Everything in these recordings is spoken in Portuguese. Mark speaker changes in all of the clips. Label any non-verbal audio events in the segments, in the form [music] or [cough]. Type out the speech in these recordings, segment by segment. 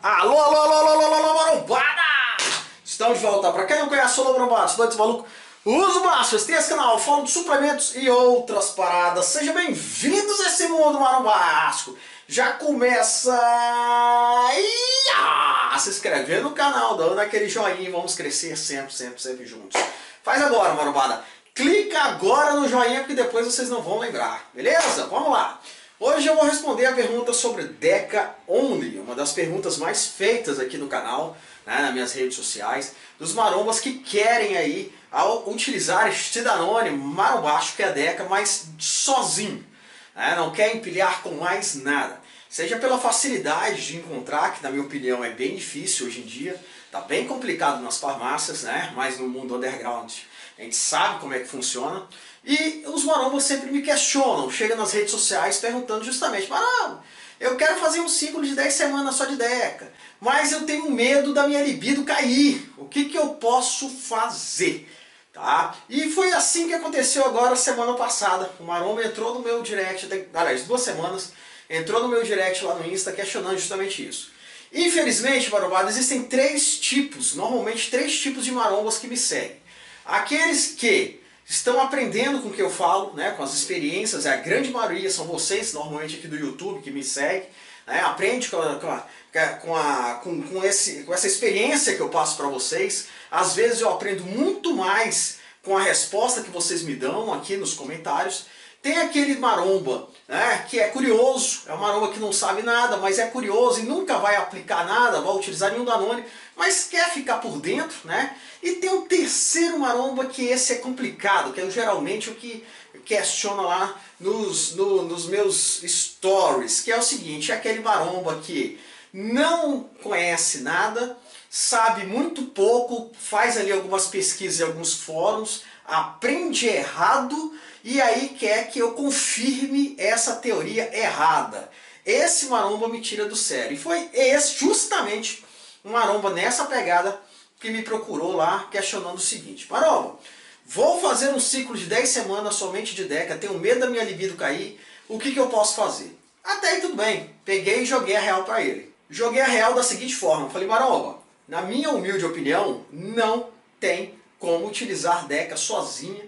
Speaker 1: Alô, alô, alô, alô, alô, alô, marombada! Estamos de volta. Pra quem não conhece, alô, marombada, doidos maluco, uso masters, tem esse canal, falo de suplementos e outras paradas. Sejam bem-vindos a esse mundo marombasco. Já começa a se inscrever no canal, dando aquele joinha, vamos crescer sempre, sempre, sempre juntos. Faz agora, marombada. Clica agora no joinha, porque depois vocês não vão lembrar, beleza? Vamos lá. Hoje eu vou responder a pergunta sobre Deca Only, uma das perguntas mais feitas aqui no canal, né, nas minhas redes sociais, dos marombas que querem aí, ao utilizar este Danone marombacho que é a Deca, mas sozinho, né, não quer empilhar com mais nada. Seja pela facilidade de encontrar, que na minha opinião é bem difícil hoje em dia, tá bem complicado nas farmácias, né, mas no mundo underground a gente sabe como é que funciona, e os marombas sempre me questionam, chegam nas redes sociais perguntando justamente, Maromba, eu quero fazer um ciclo de 10 semanas só de Deca, mas eu tenho medo da minha libido cair, o que, que eu posso fazer? Tá? E foi assim que aconteceu agora semana passada, o Maromba entrou no meu direct, aliás, duas semanas, entrou no meu direct lá no Insta questionando justamente isso. Infelizmente, marombada, existem três tipos, normalmente três tipos de marombas que me seguem. Aqueles que estão aprendendo com o que eu falo, né, com as experiências, a grande maioria são vocês, normalmente aqui do YouTube, que me segue, né, aprende com, a, com, a, com, a, com, com, esse, com essa experiência que eu passo para vocês. Às vezes eu aprendo muito mais com a resposta que vocês me dão aqui nos comentários. Tem aquele maromba, né, que é curioso, é um maromba que não sabe nada, mas é curioso e nunca vai aplicar nada, vai utilizar nenhum Danone, mas quer ficar por dentro, né? E tem um terceiro maromba que esse é complicado, que é geralmente o que questiona lá nos, no, nos meus stories, que é o seguinte, é aquele maromba que não conhece nada, sabe muito pouco, faz ali algumas pesquisas em alguns fóruns, aprende errado e aí quer que eu confirme essa teoria errada. Esse maromba me tira do sério. E foi esse, justamente um maromba nessa pegada que me procurou lá questionando o seguinte. Maromba, vou fazer um ciclo de 10 semanas somente de Deca, tenho medo da minha libido cair, o que, que eu posso fazer? Até aí tudo bem, peguei e joguei a real para ele. Joguei a real da seguinte forma, falei, Maromba, na minha humilde opinião, não tem como utilizar Deca sozinha,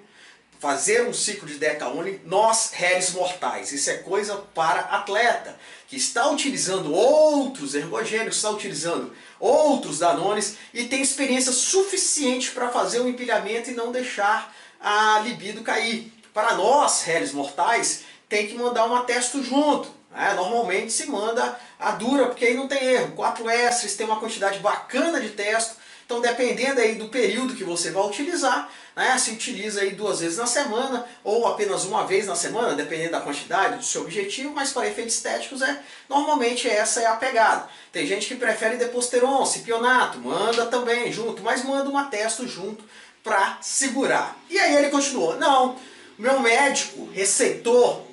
Speaker 1: fazer um ciclo de Deca Only, nós, réis mortais. Isso é coisa para atleta, que está utilizando outros ergogênicos, está utilizando outros danones e tem experiência suficiente para fazer o um empilhamento e não deixar a libido cair. Para nós, réis mortais, tem que mandar um atesto junto. Né? Normalmente se manda a dura, porque aí não tem erro. 4 estres tem uma quantidade bacana de testo, então dependendo aí do período que você vai utilizar, né, se utiliza aí duas vezes na semana ou apenas uma vez na semana, dependendo da quantidade do seu objetivo, mas para efeitos estéticos é normalmente essa é a pegada. Tem gente que prefere deposteron, cipionato, manda também junto, mas manda um atesto junto para segurar. E aí ele continuou, não, meu médico receitou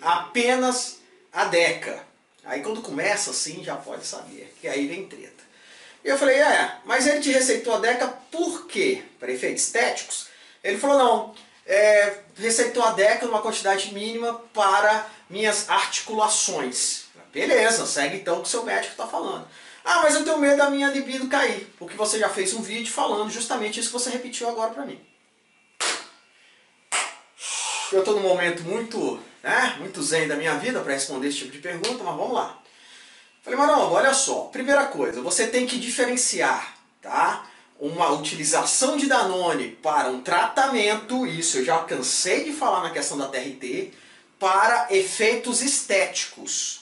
Speaker 1: apenas a DECA. Aí quando começa assim já pode saber, que aí vem treta. E eu falei, é, mas ele te receitou a DECA por quê? Para efeitos estéticos? Ele falou, não, é, receitou a DECA numa quantidade mínima para minhas articulações. Beleza, segue então o que seu médico está falando. Ah, mas eu tenho medo da minha libido cair, porque você já fez um vídeo falando justamente isso que você repetiu agora para mim. Eu estou num momento muito, né, muito zen da minha vida para responder esse tipo de pergunta, mas vamos lá. Falei, Maromba, olha só, primeira coisa, você tem que diferenciar, tá? Uma utilização de Danone para um tratamento, isso eu já cansei de falar na questão da TRT, para efeitos estéticos.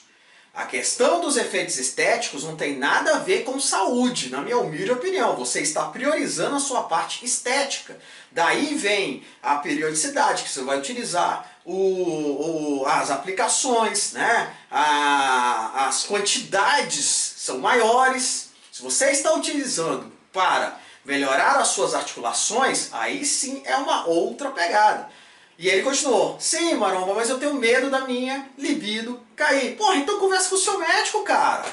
Speaker 1: A questão dos efeitos estéticos não tem nada a ver com saúde, na minha humilde opinião. Você está priorizando a sua parte estética. Daí vem a periodicidade que você vai utilizar, o, o, as aplicações, né? A, as quantidades são maiores. Se você está utilizando para melhorar as suas articulações, aí sim é uma outra pegada. E ele continuou, sim Maromba, mas eu tenho medo da minha libido cair. Porra, então conversa com o seu médico, cara.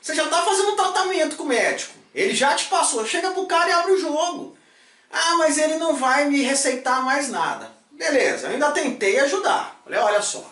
Speaker 1: Você já está fazendo tratamento com o médico. Ele já te passou. Chega pro cara e abre o jogo. Ah, mas ele não vai me receitar mais nada. Beleza, eu ainda tentei ajudar. Olha, olha só.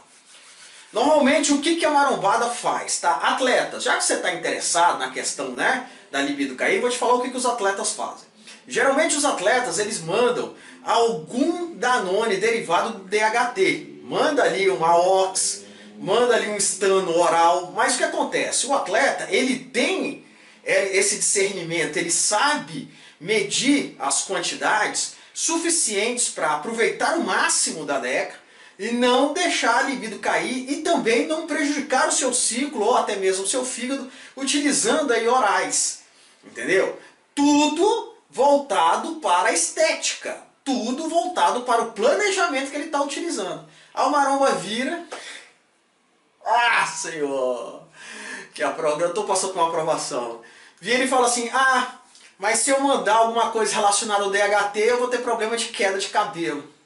Speaker 1: Normalmente o que, que a marombada faz, tá? Atletas, já que você está interessado na questão né, da libido cair, vou te falar o que, que os atletas fazem. Geralmente os atletas eles mandam algum Danone derivado do DHT. Manda ali uma Ox, manda ali um estano oral, mas o que acontece? O atleta ele tem é, esse discernimento, ele sabe medir as quantidades suficientes para aproveitar o máximo da DECA e não deixar a libido cair e também não prejudicar o seu ciclo ou até mesmo o seu fígado utilizando aí orais. Entendeu? Tudo voltado para a estética, tudo voltado para o planejamento que ele está utilizando. A maromba vira. Ah, senhor! Que a prova, eu estou passando por uma aprovação. Vira e fala assim: ah, mas se eu mandar alguma coisa relacionada ao DHT, eu vou ter problema de queda de cabelo.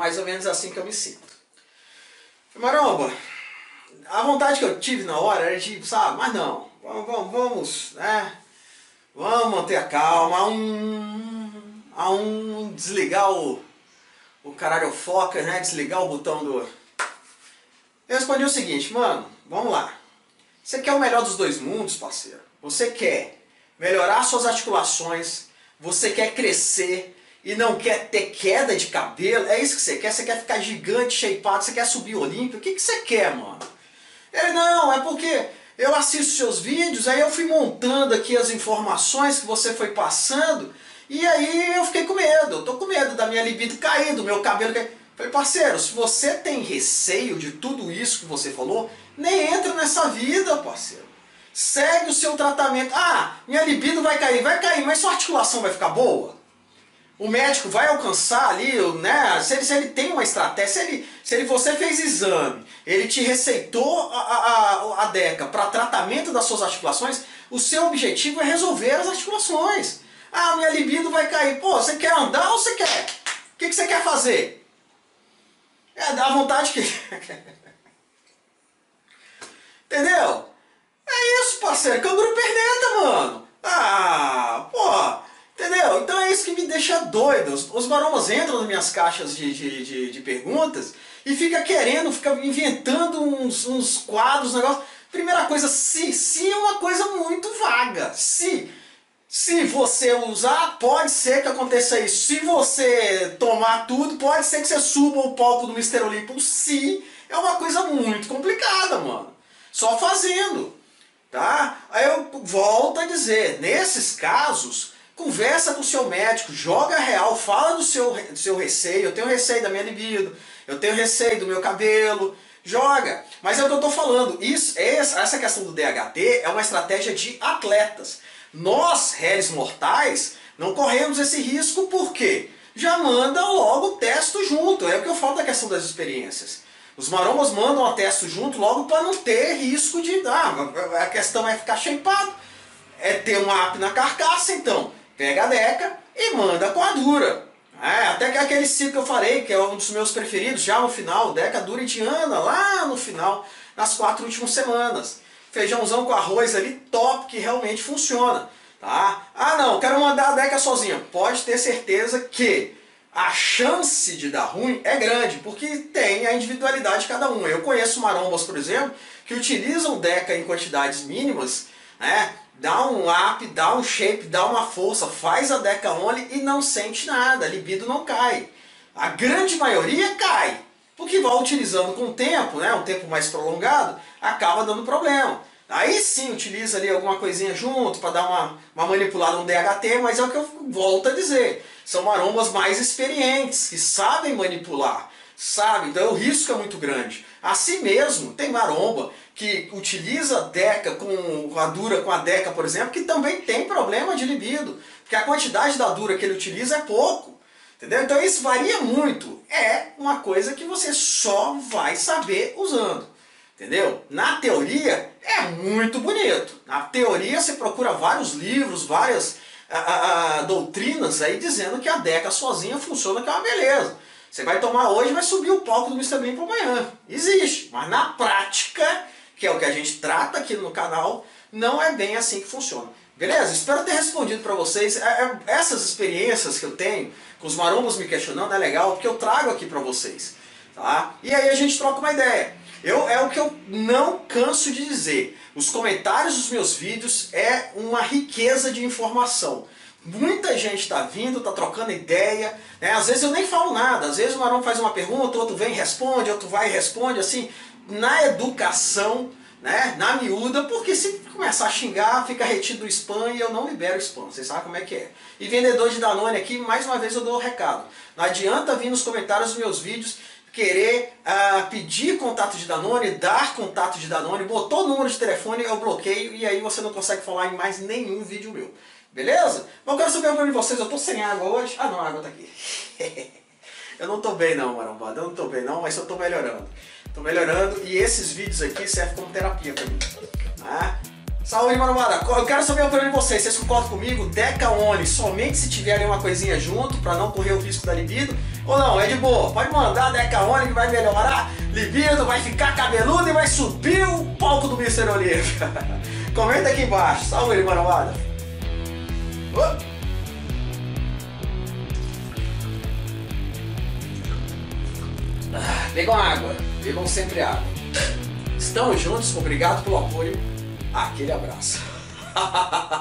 Speaker 1: mais ou menos assim que eu me sinto. Maromba, a vontade que eu tive na hora era de, sabe, mas não, vamos, vamos, vamos né? Vamos manter a calma, a um, a um desligar o, o caralho foca, né? Desligar o botão do... Eu respondi o seguinte, mano, vamos lá. Você quer o melhor dos dois mundos, parceiro? Você quer melhorar suas articulações, você quer crescer, e não quer ter queda de cabelo, é isso que você quer? Você quer ficar gigante, shapeado, você quer subir olímpico? O que, que você quer, mano? Ele, não, é porque eu assisto seus vídeos, aí eu fui montando aqui as informações que você foi passando, e aí eu fiquei com medo, eu tô com medo da minha libido cair, do meu cabelo cair. Falei, parceiro, se você tem receio de tudo isso que você falou, nem entra nessa vida, parceiro. Segue o seu tratamento. Ah, minha libido vai cair, vai cair, mas sua articulação vai ficar boa? O médico vai alcançar ali, né? Se ele, se ele tem uma estratégia, se ele, se ele você fez exame, ele te receitou a, a, a DECA para tratamento das suas articulações, o seu objetivo é resolver as articulações. Ah, minha libido vai cair. Pô, você quer andar ou você quer? O que, que você quer fazer? É, dá vontade que. [laughs] Entendeu? É isso, parceiro. Canguru perneta, mano. Ah, pô. Entendeu? Então é isso que me deixa doido. Os, os maromas entram nas minhas caixas de, de, de, de, perguntas e fica querendo, fica inventando uns, uns quadros, negócio. Primeira coisa, se. Se é uma coisa muito vaga. Se. Se você usar, pode ser que aconteça isso. Se você tomar tudo, pode ser que você suba o palco do Mr. Olympus. Se é uma coisa muito complicada, mano. Só fazendo. Tá? Aí eu volto a dizer, nesses casos, Conversa com o seu médico, joga real, fala do seu, do seu receio. Eu tenho receio da minha libido, eu tenho receio do meu cabelo. Joga. Mas é o que eu estou falando. Isso, essa questão do DHT é uma estratégia de atletas. Nós, réis mortais, não corremos esse risco porque já manda logo o testo junto. É o que eu falo da questão das experiências. Os maromas mandam o testo junto logo para não ter risco de. Ah, a questão é ficar shapeado. É ter um app na carcaça, então pega a Deca e manda com a Dura. É, até que aquele ciclo que eu falei, que é um dos meus preferidos, já no final, Deca Dura Indiana, lá no final, nas quatro últimas semanas. Feijãozão com arroz ali, top, que realmente funciona. Tá? Ah não, quero mandar a Deca sozinha. Pode ter certeza que a chance de dar ruim é grande, porque tem a individualidade de cada um. Eu conheço marombas, por exemplo, que utilizam Deca em quantidades mínimas, né? Dá um up, dá um shape, dá uma força, faz a Deca Only e não sente nada, a libido não cai. A grande maioria cai, porque vai utilizando com o tempo, né, um tempo mais prolongado, acaba dando problema. Aí sim utiliza ali alguma coisinha junto para dar uma, uma manipulada no DHT, mas é o que eu volto a dizer. São marombas mais experientes, que sabem manipular, sabe? Então o risco é muito grande. Assim mesmo, tem maromba que utiliza DECA com a dura com a DECA, por exemplo, que também tem problema de libido, porque a quantidade da dura que ele utiliza é pouco. Entendeu? Então isso varia muito. É uma coisa que você só vai saber usando. Entendeu? Na teoria é muito bonito. Na teoria você procura vários livros, várias a, a, doutrinas aí dizendo que a DECA sozinha funciona que é uma beleza. Você vai tomar hoje vai subir o palco do Mr. Bean para amanhã. Existe, mas na prática que é o que a gente trata aqui no canal, não é bem assim que funciona. Beleza? Espero ter respondido para vocês. É, é, essas experiências que eu tenho com os marombos me questionando é legal porque eu trago aqui para vocês. Tá? E aí a gente troca uma ideia. Eu, é o que eu não canso de dizer. Os comentários dos meus vídeos é uma riqueza de informação. Muita gente está vindo, está trocando ideia. Né? Às vezes eu nem falo nada. Às vezes o Marão faz uma pergunta, outro vem e responde, outro vai e responde. Assim, na educação, né? na miúda, porque se começar a xingar, fica retido o spam e eu não libero spam. Vocês sabem como é que é. E vendedor de Danone aqui, mais uma vez eu dou o um recado. Não adianta vir nos comentários dos meus vídeos querer uh, pedir contato de Danone, dar contato de Danone, botou o número de telefone, eu bloqueio e aí você não consegue falar em mais nenhum vídeo meu. Beleza? Mas eu quero saber uma de vocês, eu tô sem água hoje. Ah não, a água tá aqui. [laughs] eu não tô bem não, marombada, eu não tô bem não, mas eu tô melhorando. Tô melhorando e esses vídeos aqui servem como terapia pra mim. Ah, Saúde, marombada. Eu quero saber a opinião de vocês. Vocês concordam comigo? Deca Oni, somente se tiverem uma coisinha junto, para não correr o risco da libido. Ou não, é de boa. Pode mandar Deca Oni que vai melhorar libido, vai ficar cabeludo e vai subir o palco do Mr. Olívia. [laughs] Comenta aqui embaixo. Saúde, marombada. Uh. Ah, bebam água, bebam sempre água. Estamos juntos, obrigado pelo apoio. Aquele abraço. [laughs]